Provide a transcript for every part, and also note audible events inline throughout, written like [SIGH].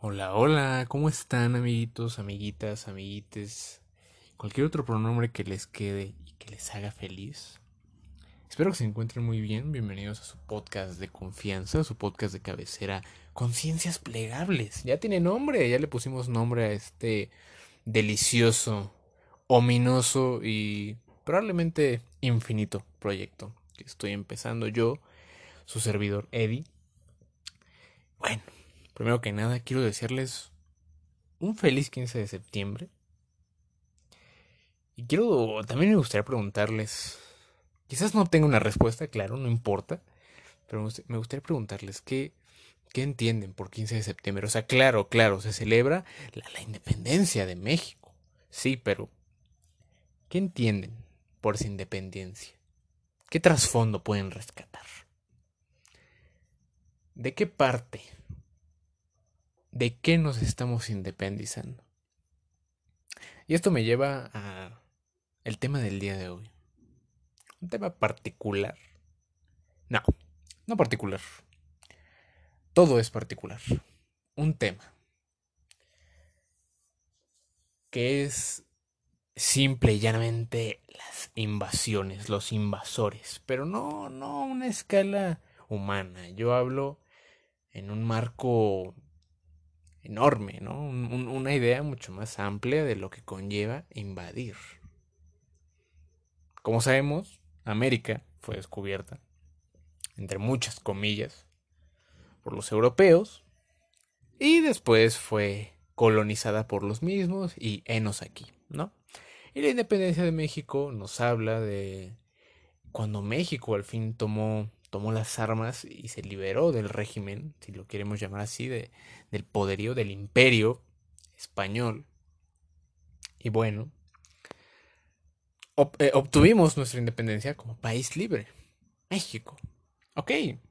Hola, hola, ¿cómo están amiguitos, amiguitas, amiguites? Cualquier otro pronombre que les quede y que les haga feliz. Espero que se encuentren muy bien. Bienvenidos a su podcast de confianza, su podcast de cabecera, Conciencias Plegables. Ya tiene nombre, ya le pusimos nombre a este delicioso, ominoso y probablemente infinito proyecto que estoy empezando yo, su servidor Eddie. Bueno, primero que nada quiero decirles un feliz 15 de septiembre. Y quiero, también me gustaría preguntarles, quizás no tenga una respuesta, claro, no importa, pero me gustaría preguntarles qué, qué entienden por 15 de septiembre. O sea, claro, claro, se celebra la, la independencia de México, sí, pero ¿qué entienden por esa independencia? ¿Qué trasfondo pueden rescatar? ¿De qué parte de qué nos estamos independizando. Y esto me lleva a el tema del día de hoy. Un tema particular. No, no particular. Todo es particular. Un tema. Que es simple y llanamente las invasiones, los invasores. Pero no, no a una escala humana. Yo hablo en un marco enorme, ¿no? una idea mucho más amplia de lo que conlleva invadir. Como sabemos, América fue descubierta, entre muchas comillas, por los europeos y después fue colonizada por los mismos y enos aquí, ¿no? Y la independencia de México nos habla de cuando México al fin tomó tomó las armas y se liberó del régimen, si lo queremos llamar así, de, del poderío del imperio español. Y bueno, eh, obtuvimos nuestra independencia como país libre, México. Ok,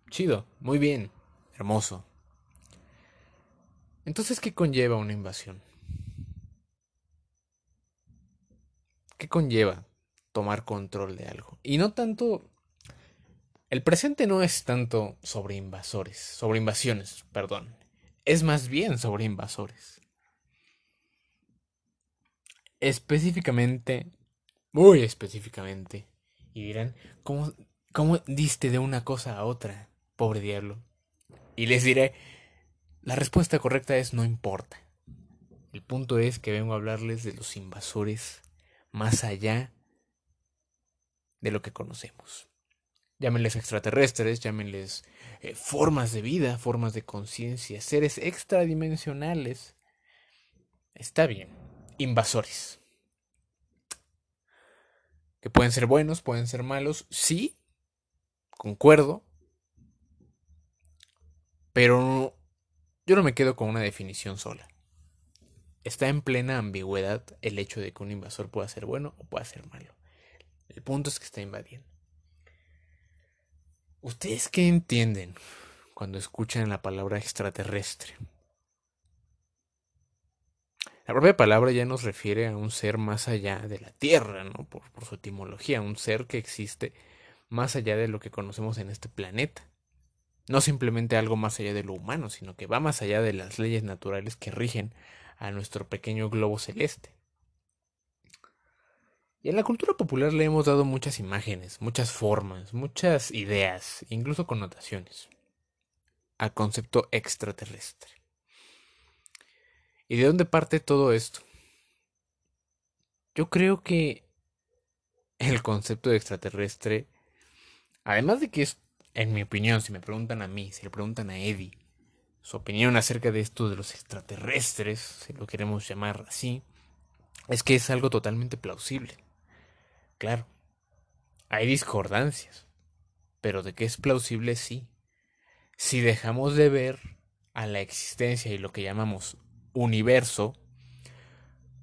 chido, muy bien, hermoso. Entonces, ¿qué conlleva una invasión? ¿Qué conlleva tomar control de algo? Y no tanto el presente no es tanto sobre invasores, sobre invasiones, perdón. Es más bien sobre invasores. Específicamente, muy específicamente. Y dirán, ¿cómo, ¿cómo diste de una cosa a otra, pobre diablo? Y les diré, la respuesta correcta es no importa. El punto es que vengo a hablarles de los invasores más allá de lo que conocemos llámenles extraterrestres, llámenles eh, formas de vida, formas de conciencia, seres extradimensionales. Está bien, invasores. Que pueden ser buenos, pueden ser malos, sí, concuerdo, pero yo no me quedo con una definición sola. Está en plena ambigüedad el hecho de que un invasor pueda ser bueno o pueda ser malo. El punto es que está invadiendo. ¿Ustedes qué entienden cuando escuchan la palabra extraterrestre? La propia palabra ya nos refiere a un ser más allá de la Tierra, ¿no? Por, por, su etimología, un ser que existe más allá de lo que conocemos en este planeta. No simplemente algo más allá de lo humano, sino que va más allá de las leyes naturales que rigen a nuestro pequeño globo celeste. Y en la cultura popular le hemos dado muchas imágenes, muchas formas, muchas ideas, incluso connotaciones al concepto extraterrestre. ¿Y de dónde parte todo esto? Yo creo que el concepto de extraterrestre, además de que es, en mi opinión, si me preguntan a mí, si le preguntan a Eddie, su opinión acerca de esto de los extraterrestres, si lo queremos llamar así, es que es algo totalmente plausible. Claro, hay discordancias, pero de que es plausible sí. Si dejamos de ver a la existencia y lo que llamamos universo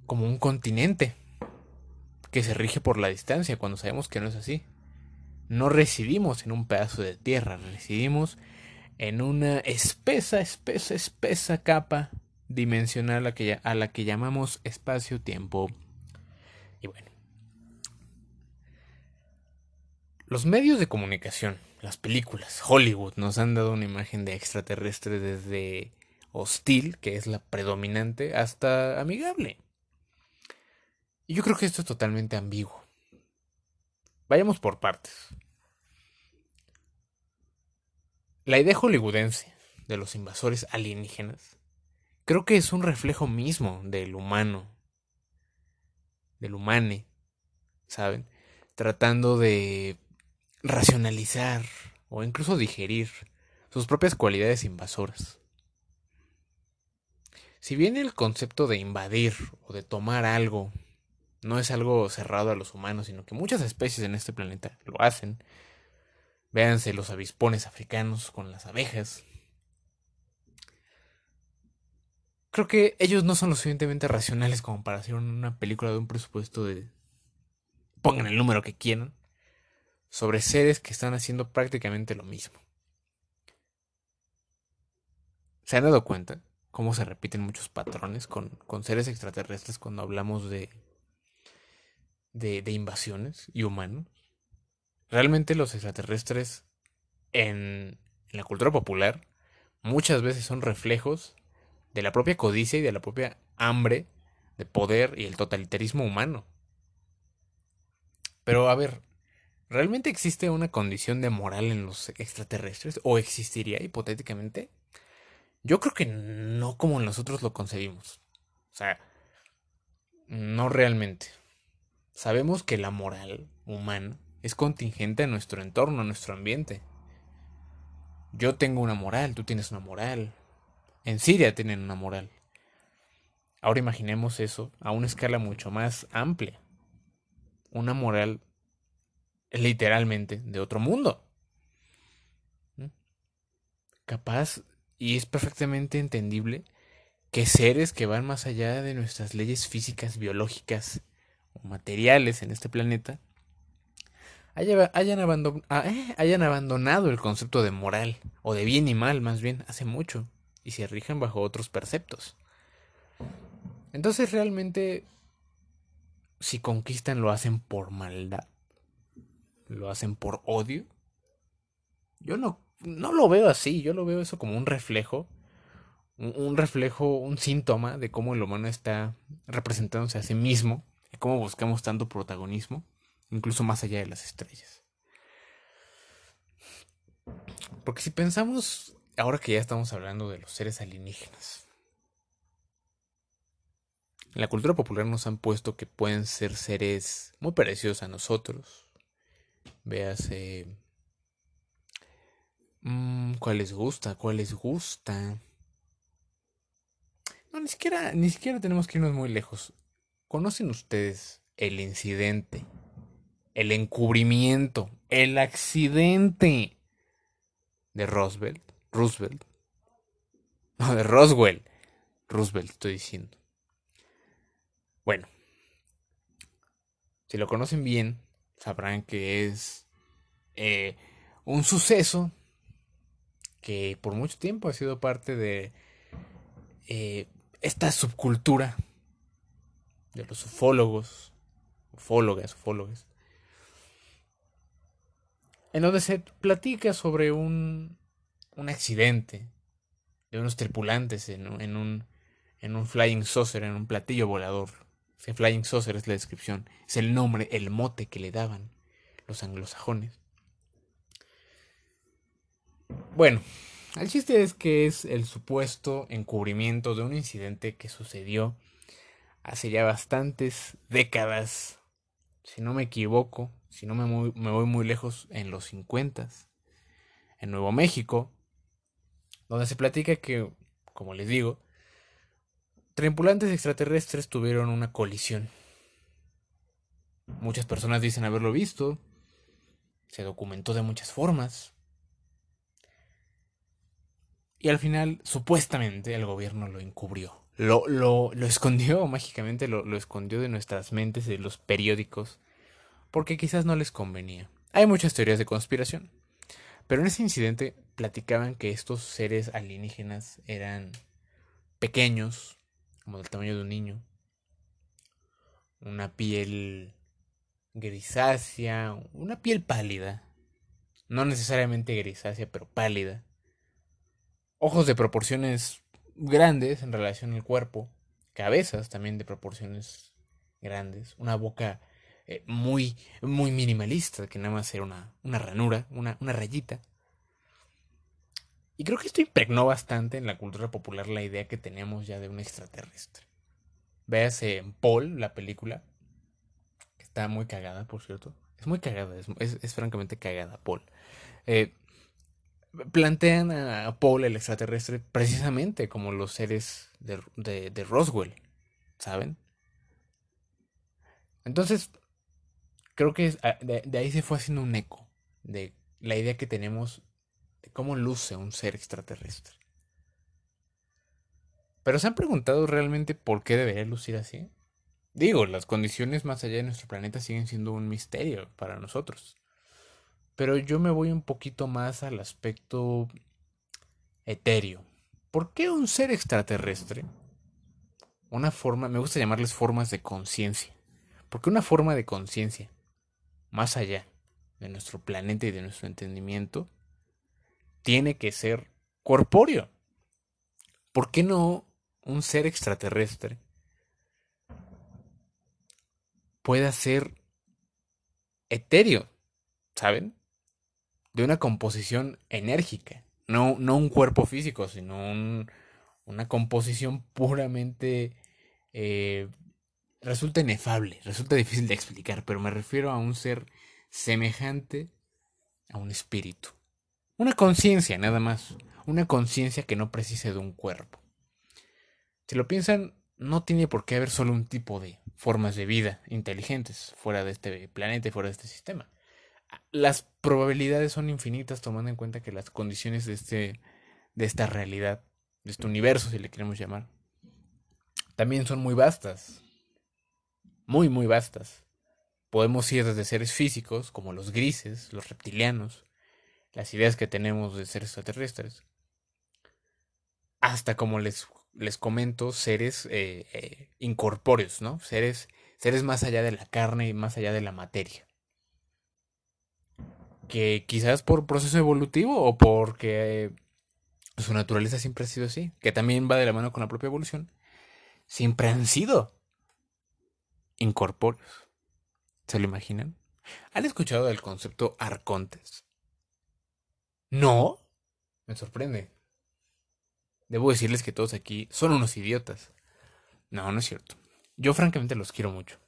como un continente que se rige por la distancia cuando sabemos que no es así. No residimos en un pedazo de tierra, residimos en una espesa, espesa, espesa capa dimensional a la que, a la que llamamos espacio-tiempo. Y bueno, Los medios de comunicación, las películas, Hollywood, nos han dado una imagen de extraterrestre desde hostil, que es la predominante, hasta amigable. Y yo creo que esto es totalmente ambiguo. Vayamos por partes. La idea hollywoodense de los invasores alienígenas creo que es un reflejo mismo del humano, del humane, ¿saben? Tratando de racionalizar o incluso digerir sus propias cualidades invasoras. Si bien el concepto de invadir o de tomar algo no es algo cerrado a los humanos, sino que muchas especies en este planeta lo hacen, véanse los avispones africanos con las abejas, creo que ellos no son lo suficientemente racionales como para hacer una película de un presupuesto de... pongan el número que quieran, sobre seres que están haciendo prácticamente lo mismo. ¿Se han dado cuenta cómo se repiten muchos patrones con, seres extraterrestres cuando hablamos de, de, de invasiones y humanos? Realmente los extraterrestres en, en la cultura popular muchas veces son reflejos de la propia codicia y de la propia hambre de poder y el totalitarismo humano. Pero a ver, ¿realmente existe una condición de moral en los extraterrestres? ¿O existiría hipotéticamente? Yo creo que no como nosotros lo concebimos. O sea, no realmente. Sabemos que la moral humana es contingente a nuestro entorno, a nuestro ambiente. Yo tengo una moral, tú tienes una moral, en Siria tienen una moral. Ahora imaginemos eso a una escala mucho más amplia. Una moral literalmente de otro mundo. Capaz, y es perfectamente entendible, que seres que van más allá de nuestras leyes físicas, biológicas o materiales en este planeta hayan, ah, eh, hayan abandonado el concepto de moral, o de bien y mal más bien, hace mucho y se rigen bajo otros preceptos. Entonces realmente, si conquistan, lo hacen por maldad, lo hacen por odio. Yo no, no lo veo así, yo lo veo eso como un reflejo, un, reflejo, un síntoma de cómo el humano está representándose a sí mismo y cómo buscamos tanto protagonismo, incluso más allá de las estrellas. Porque si pensamos ahora que ya estamos hablando de los seres alienígenas. En la cultura popular nos han puesto que pueden ser seres muy parecidos a nosotros. Véase. Mmm, ¿Cuál les gusta? ¿Cuál les gusta? No, ni siquiera, ni siquiera tenemos que irnos muy lejos. ¿Conocen ustedes el incidente, el encubrimiento, el accidente de Roosevelt? Roosevelt. No, de Roswell. Roosevelt, estoy diciendo. Bueno. Si lo conocen bien, sabrán que es eh, un suceso que por mucho tiempo ha sido parte de eh, esta subcultura de los ufólogos, ufólogas, ufólogas, en donde se platica sobre un un accidente de unos tripulantes en, en, un, en un flying saucer, en un platillo volador. Flying saucer es la descripción, es el nombre, el mote que le daban los anglosajones. Bueno, el chiste es que es el supuesto encubrimiento de un incidente que sucedió hace ya bastantes décadas, si no me equivoco, si no me, me voy muy lejos, en los 50, en Nuevo México, donde se platica que, como les digo, tripulantes extraterrestres tuvieron una colisión. Muchas personas dicen haberlo visto, se documentó de muchas formas. Y al final, supuestamente, el gobierno lo encubrió. Lo, lo, lo escondió [LAUGHS] mágicamente, lo, lo escondió de nuestras mentes y de los periódicos, porque quizás no les convenía. Hay muchas teorías de conspiración. Pero en ese incidente platicaban que estos seres alienígenas eran pequeños, como del tamaño de un niño, una piel grisácea, una piel pálida, no necesariamente grisácea, pero pálida. Ojos de proporciones grandes en relación al cuerpo, cabezas también de proporciones grandes, una boca eh, muy, muy minimalista, que nada más era una, una ranura, una, una rayita. Y creo que esto impregnó bastante en la cultura popular la idea que tenemos ya de un extraterrestre. Véase en Paul, la película, está muy cagada, por cierto. Es muy cagada, es, francamente cagada, Paul. Eh, plantean a Paul, el extraterrestre, precisamente como los seres de, Roswell, ¿saben? Entonces, creo que de, de, ahí se fue haciendo un eco de la idea que tenemos de cómo luce un ser extraterrestre. Pero ¿se han preguntado realmente por qué debería lucir así? Digo, las condiciones más allá de nuestro planeta siguen siendo un misterio para nosotros. Pero yo me voy un poquito más al aspecto etéreo. ¿Por qué un ser extraterrestre? Una forma, me gusta llamarles formas de conciencia. Porque una forma de conciencia, más allá de nuestro planeta y de nuestro entendimiento, tiene que ser corpóreo. ¿Por qué no un ser extraterrestre pueda ser etéreo, ¿saben? De una composición enérgica, no, no un cuerpo físico, sino una composición puramente... Eh, resulta inefable, resulta difícil de explicar, pero me refiero a un ser semejante a un espíritu. Una conciencia, nada más. Una conciencia que no precise de un cuerpo. Si lo piensan, no tiene por qué haber solo un tipo de formas de vida inteligentes fuera de este planeta y fuera de este sistema. Las probabilidades son infinitas tomando en cuenta que las condiciones de, este, de esta realidad, de este universo, si le queremos llamar, también son muy vastas. Muy, muy vastas. Podemos ir desde seres físicos, como los grises, los reptilianos, las ideas que tenemos de seres extraterrestres, hasta como les les comento, seres eh, eh, incorpóreos, ¿no? Seres, seres más allá de la carne y más allá de la materia. Que quizás por proceso evolutivo o porque su naturaleza siempre ha sido así, que también va de la mano con la propia evolución, siempre han sido incorpóreos. ¿Se lo imaginan? ¿Han escuchado del concepto arcontes? No. Me sorprende. Debo decirles que todos aquí son unos idiotas. No, no es cierto. Yo francamente los quiero mucho.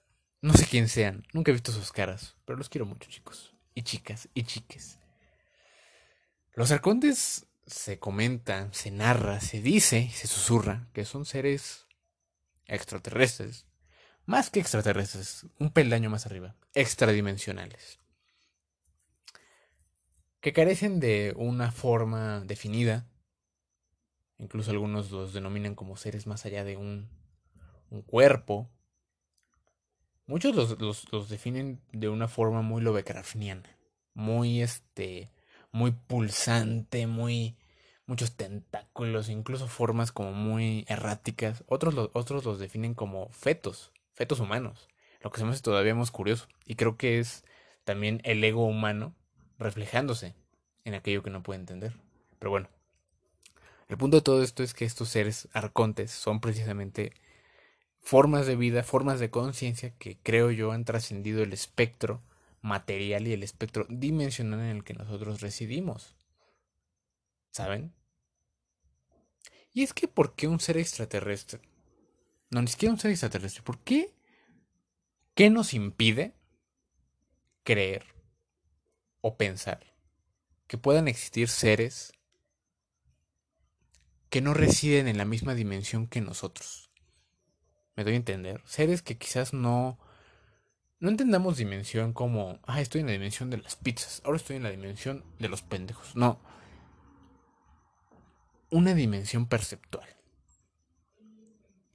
No sé quién sean, nunca he visto sus caras, pero los quiero mucho, chicos. Y chicas, y chiques. Los arcontes se comenta, se narra, se dice, se susurra que son seres extraterrestres. Más que extraterrestres, un peldaño más arriba, extradimensionales. Que carecen de una forma definida, Incluso algunos los denominan como seres más allá de un, un cuerpo. Muchos los, los, definen de una forma muy lovecraftiana. Muy este. muy pulsante, muy. muchos tentáculos, incluso formas como muy erráticas. Otros, los, otros los definen como fetos, fetos humanos. Lo que se me hace todavía más curioso. Y creo que es también el ego humano reflejándose en aquello que no puede entender. Pero bueno, el punto de todo esto es que estos seres arcontes son precisamente formas de vida, formas de conciencia que creo yo han trascendido el espectro material y el espectro dimensional en el que nosotros residimos. ¿Saben? Y es que ¿por qué un ser extraterrestre? No, ni siquiera un ser extraterrestre. ¿Por qué? ¿Qué nos impide creer o pensar que puedan existir seres que no residen en la misma dimensión que nosotros. ¿Me doy a entender? Seres que quizás no... No entendamos dimensión como, ah, estoy en la dimensión de las pizzas, ahora estoy en la dimensión de los pendejos. No. Una dimensión perceptual.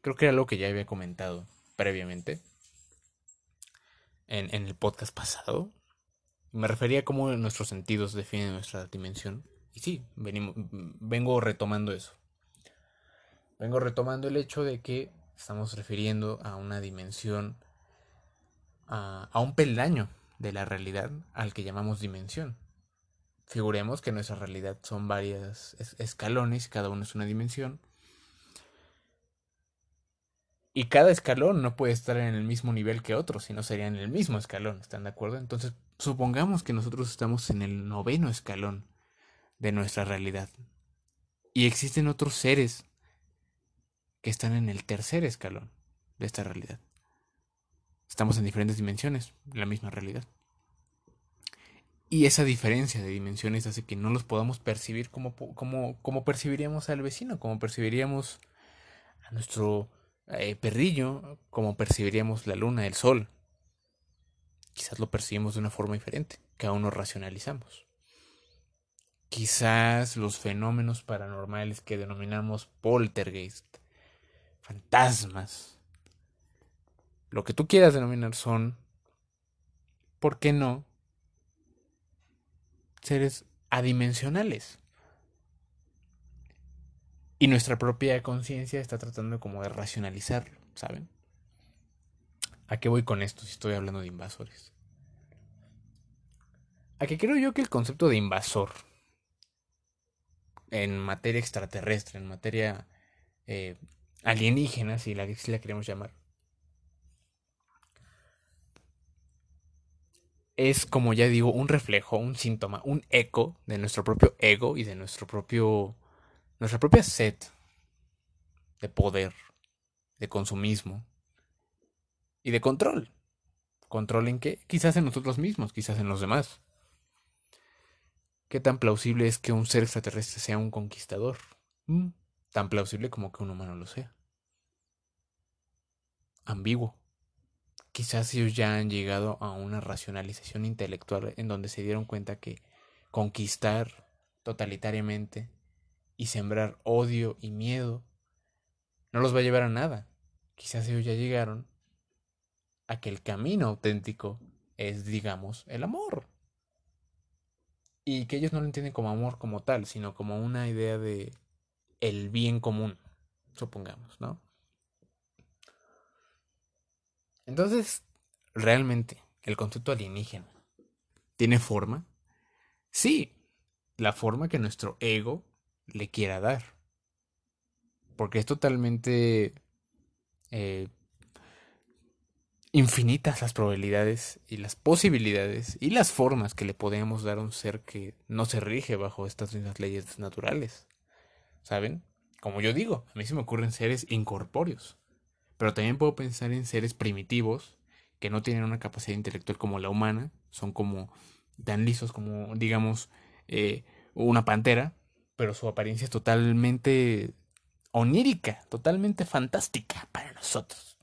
Creo que era algo que ya había comentado previamente en, en el podcast pasado. Me refería a cómo nuestros sentidos definen nuestra dimensión. Y sí, venimos, vengo retomando eso. Vengo retomando el hecho de que estamos refiriendo a una dimensión, a, un peldaño de la realidad al que llamamos dimensión. Figuremos que nuestra realidad son varias escalones, cada uno es una dimensión. Y cada escalón no puede estar en el mismo nivel que otro, sino sería en el mismo escalón, ¿están de acuerdo? Entonces, supongamos que nosotros estamos en el noveno escalón de nuestra realidad. Y existen otros seres que están en el tercer escalón de esta realidad. Estamos en diferentes dimensiones, la misma realidad. Y esa diferencia de dimensiones hace que no los podamos percibir como, como, como percibiríamos al vecino, como percibiríamos a nuestro eh, perrillo, como percibiríamos la luna, el sol. Quizás lo percibimos de una forma diferente, que aún no racionalizamos. Quizás los fenómenos paranormales que denominamos poltergeist, fantasmas, lo que tú quieras denominar son, ¿por qué no? Seres adimensionales. Y nuestra propia conciencia está tratando como de racionalizar, ¿saben? ¿A qué voy con esto si estoy hablando de invasores? A que creo yo que el concepto de invasor en materia extraterrestre, en materia eh, alienígena, si la, si la queremos llamar, es, como ya digo, un reflejo, un síntoma, un eco de nuestro propio ego y de nuestro propio. Nuestra propia sed de poder, de consumismo y de control. ¿Control en qué? Quizás en nosotros mismos, quizás en los demás. ¿Qué tan plausible es que un ser extraterrestre sea un conquistador? Mm, tan plausible como que un humano lo sea. Ambiguo. Quizás ellos ya han llegado a una racionalización intelectual en donde se dieron cuenta que conquistar totalitariamente y sembrar odio y miedo no los va a llevar a nada. Quizás ellos ya llegaron a que el camino auténtico es, digamos, el amor. Y que ellos no lo entienden como amor como tal, sino como una idea de el bien común, supongamos, ¿no? Entonces, realmente, el concepto alienígena tiene forma. Sí, la forma que nuestro ego le quiera dar. Porque es totalmente eh, infinitas las probabilidades y las posibilidades y las formas que le podemos dar a un ser que no se rige bajo estas mismas leyes naturales. ¿Saben? Como yo digo, a mí se me ocurren seres incorpóreos. Pero también puedo pensar en seres primitivos que no tienen una capacidad intelectual como la humana, son como tan lisos como, digamos, eh, una pantera, pero su apariencia es totalmente onírica, totalmente fantástica para nosotros.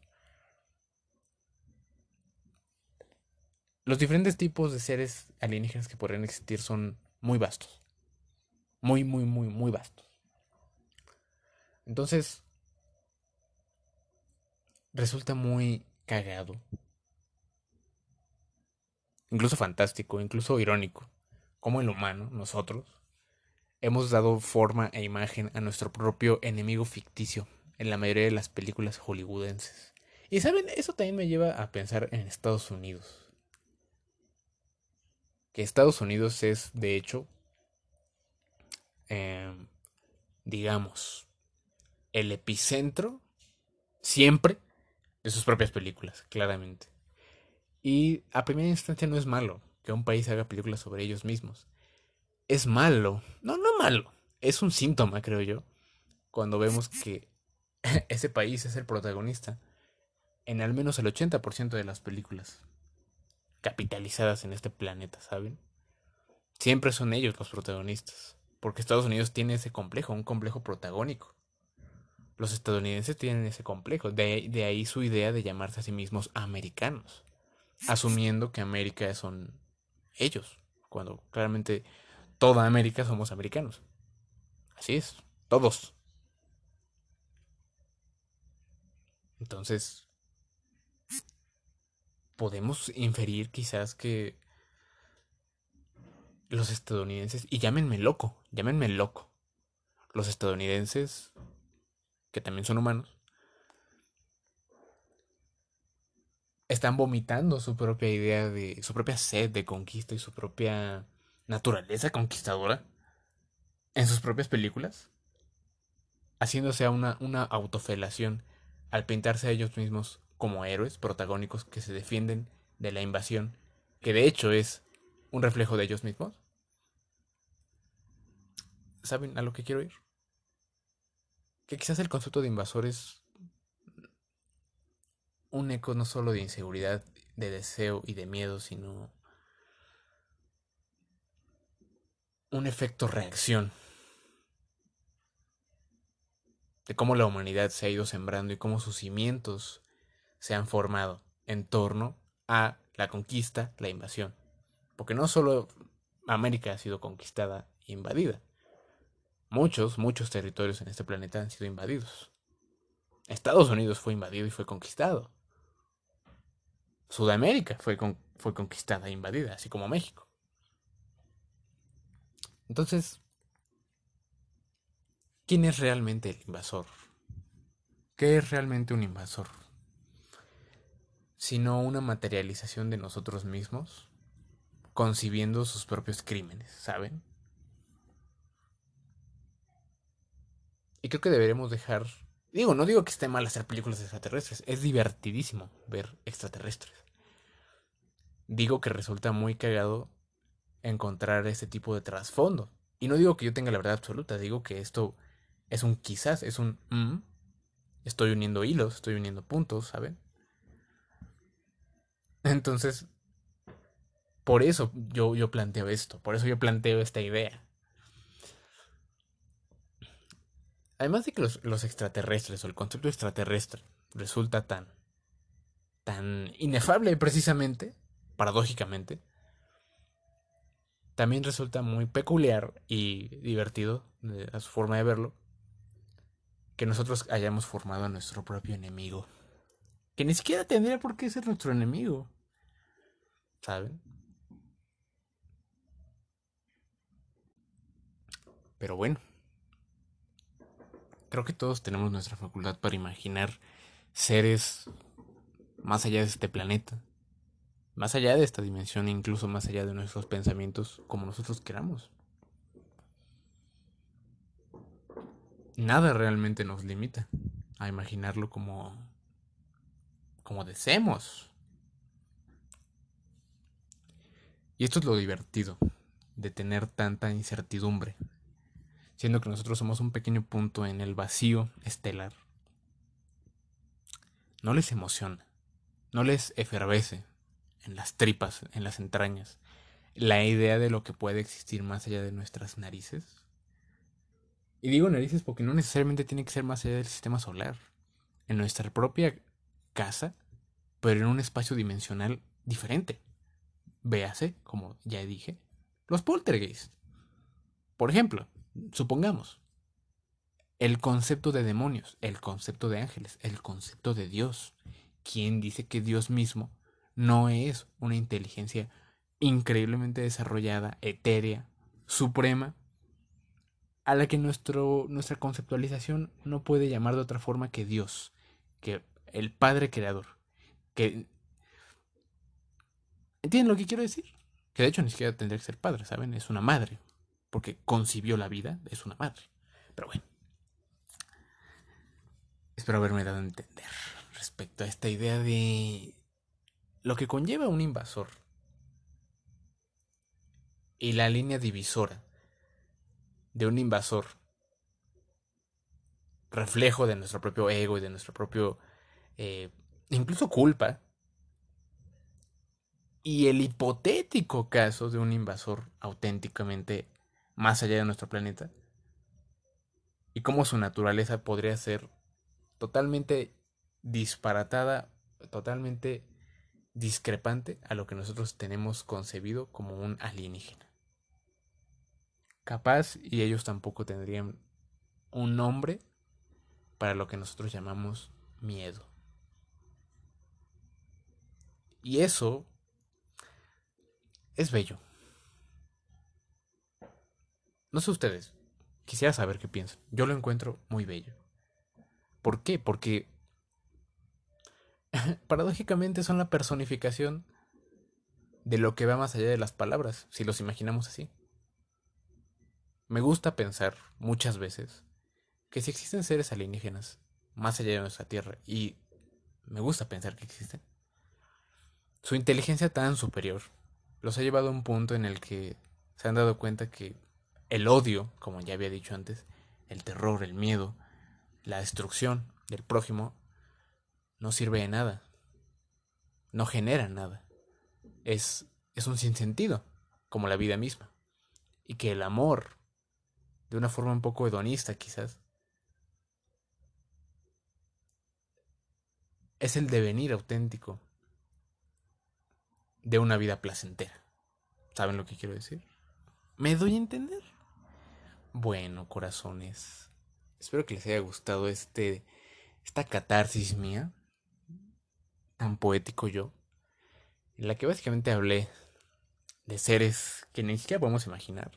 Los diferentes tipos de seres alienígenas que podrían existir son muy vastos. Muy, muy, muy, muy vastos. Entonces, resulta muy cagado. Incluso fantástico, incluso irónico. Como el humano, nosotros, hemos dado forma e imagen a nuestro propio enemigo ficticio en la mayoría de las películas hollywoodenses. Y saben, eso también me lleva a pensar en Estados Unidos. Que Estados Unidos es, de hecho, em, digamos, el epicentro siempre de sus propias películas, claramente. Y a primera instancia no es malo que un país haga películas sobre ellos mismos. Es malo, no, no malo, es un síntoma, creo yo, cuando vemos que [LAUGHS] ese país es el protagonista en al menos el 80% de las películas capitalizadas en este planeta, ¿saben? Siempre son ellos los protagonistas, porque Estados Unidos tiene ese complejo, un complejo protagónico. Los estadounidenses tienen ese complejo, de, ahí su idea de llamarse a sí mismos americanos, asumiendo que América son ellos, cuando claramente toda América somos americanos. Así es, todos. Entonces, podemos inferir quizás que los estadounidenses, y llámenme loco, llámenme loco, los estadounidenses que también son humanos, están vomitando su propia idea de su propia sed de conquista y su propia naturaleza conquistadora en sus propias películas, haciéndose una, una autofelación al pintarse a ellos mismos como héroes protagónicos que se defienden de la invasión, que de hecho es un reflejo de ellos mismos. ¿Saben a lo que quiero ir? Que quizás el concepto de invasor es un eco no solo de inseguridad, de deseo y de miedo, sino un efecto reacción de cómo la humanidad se ha ido sembrando y cómo sus cimientos se han formado en torno a la conquista, la invasión. Porque no solo América ha sido conquistada e invadida. Muchos, muchos territorios en este planeta han sido invadidos. Estados Unidos fue invadido y fue conquistado. Sudamérica fue, fue conquistada e invadida, así como México. Entonces, ¿quién es realmente el invasor? ¿Qué es realmente un invasor? Sino una materialización de nosotros mismos, concibiendo sus propios crímenes, ¿saben? Y creo que deberemos dejar... Digo, no digo que esté mal hacer películas extraterrestres, es divertidísimo ver extraterrestres. Digo que resulta muy cagado encontrar ese tipo de trasfondo. Y no digo que yo tenga la verdad absoluta, digo que esto es un quizás, es un... Mm, estoy uniendo hilos, estoy uniendo puntos, ¿saben? Entonces, por eso yo, yo planteo esto, por eso yo planteo esta idea. Además de que los, los extraterrestres o el concepto extraterrestre resulta tan, tan inefable precisamente, paradójicamente, también resulta muy peculiar y divertido a su forma de verlo que nosotros hayamos formado a nuestro propio enemigo. Que ni siquiera tendría por qué ser nuestro enemigo. ¿Saben? Pero bueno. Creo que todos tenemos nuestra facultad para imaginar seres más allá de este planeta más allá de esta dimensión, incluso más allá de nuestros pensamientos, como nosotros queramos. Nada realmente nos limita a imaginarlo como como deseemos. Y esto es lo divertido de tener tanta incertidumbre, siendo que nosotros somos un pequeño punto en el vacío estelar. No les emociona, no les efervece, en las tripas, en las entrañas, la idea de lo que puede existir más allá de nuestras narices. Y digo narices porque no necesariamente tiene que ser más allá del sistema solar. En nuestra propia casa, pero en un espacio dimensional diferente. Véase, como ya dije, los poltergeist. Por ejemplo, supongamos, el concepto de demonios, el concepto de ángeles, el concepto de Dios. ¿Quién dice que Dios mismo no es una inteligencia increíblemente desarrollada, etérea, suprema, a la que nuestro, nuestra conceptualización no puede llamar de otra forma que Dios, que el Padre Creador, que... ¿Entienden lo que quiero decir? Que de hecho ni siquiera tendría que ser padre, ¿saben? Es una madre, porque concibió la vida, es una madre. Pero bueno. Espero haberme dado a entender respecto a esta idea de lo que conlleva un invasor y la línea divisora de un invasor, reflejo de nuestro propio ego y de nuestro propio, eh, incluso culpa, y el hipotético caso de un invasor auténticamente más allá de nuestro planeta, y cómo su naturaleza podría ser totalmente disparatada, totalmente discrepante a lo que nosotros tenemos concebido como un alienígena. Capaz y ellos tampoco tendrían un nombre para lo que nosotros llamamos miedo. Y eso es bello. No sé ustedes, quisiera saber qué piensan. Yo lo encuentro muy bello. ¿Por qué? Porque [LAUGHS] paradójicamente son la personificación de lo que va más allá de las palabras, si los imaginamos así. Me gusta pensar muchas veces que si existen seres alienígenas más allá de nuestra Tierra, y me gusta pensar que existen, su inteligencia tan superior los ha llevado a un punto en el que se han dado cuenta que el odio, como ya había dicho antes, el terror, el miedo, la destrucción del prójimo, no sirve de nada, no genera nada, es, es un sinsentido, como la vida misma, y que el amor, de una forma un poco hedonista quizás, es el devenir auténtico de una vida placentera. ¿Saben lo que quiero decir? ¿Me doy a entender? Bueno, corazones, espero que les haya gustado este esta catarsis mía, tan poético yo, en la que básicamente hablé de seres que ni siquiera podemos imaginar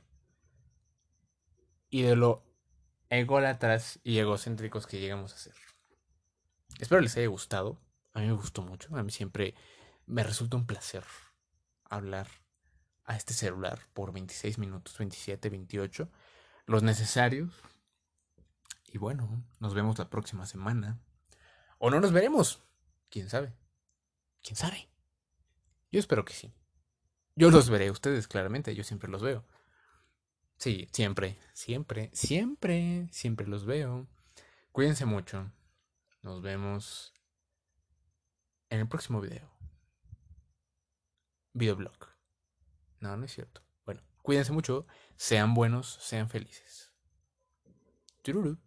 y de lo ególatras y egocéntricos que llegamos a ser. Espero les haya gustado. A mí me gustó mucho. A mí siempre me resulta un placer hablar a este celular por 26 minutos, 27, 28, los necesarios. Y bueno, nos vemos la próxima semana. O no nos veremos. ¿Quién sabe? ¿Quién sabe? Yo espero que sí. Yo los veré, ustedes claramente, yo siempre los veo. Sí, siempre, siempre, siempre, siempre los veo. Cuídense mucho. Nos vemos en el próximo video. Videoblog. No, no es cierto. Bueno, cuídense mucho, sean buenos, sean felices. Tururu.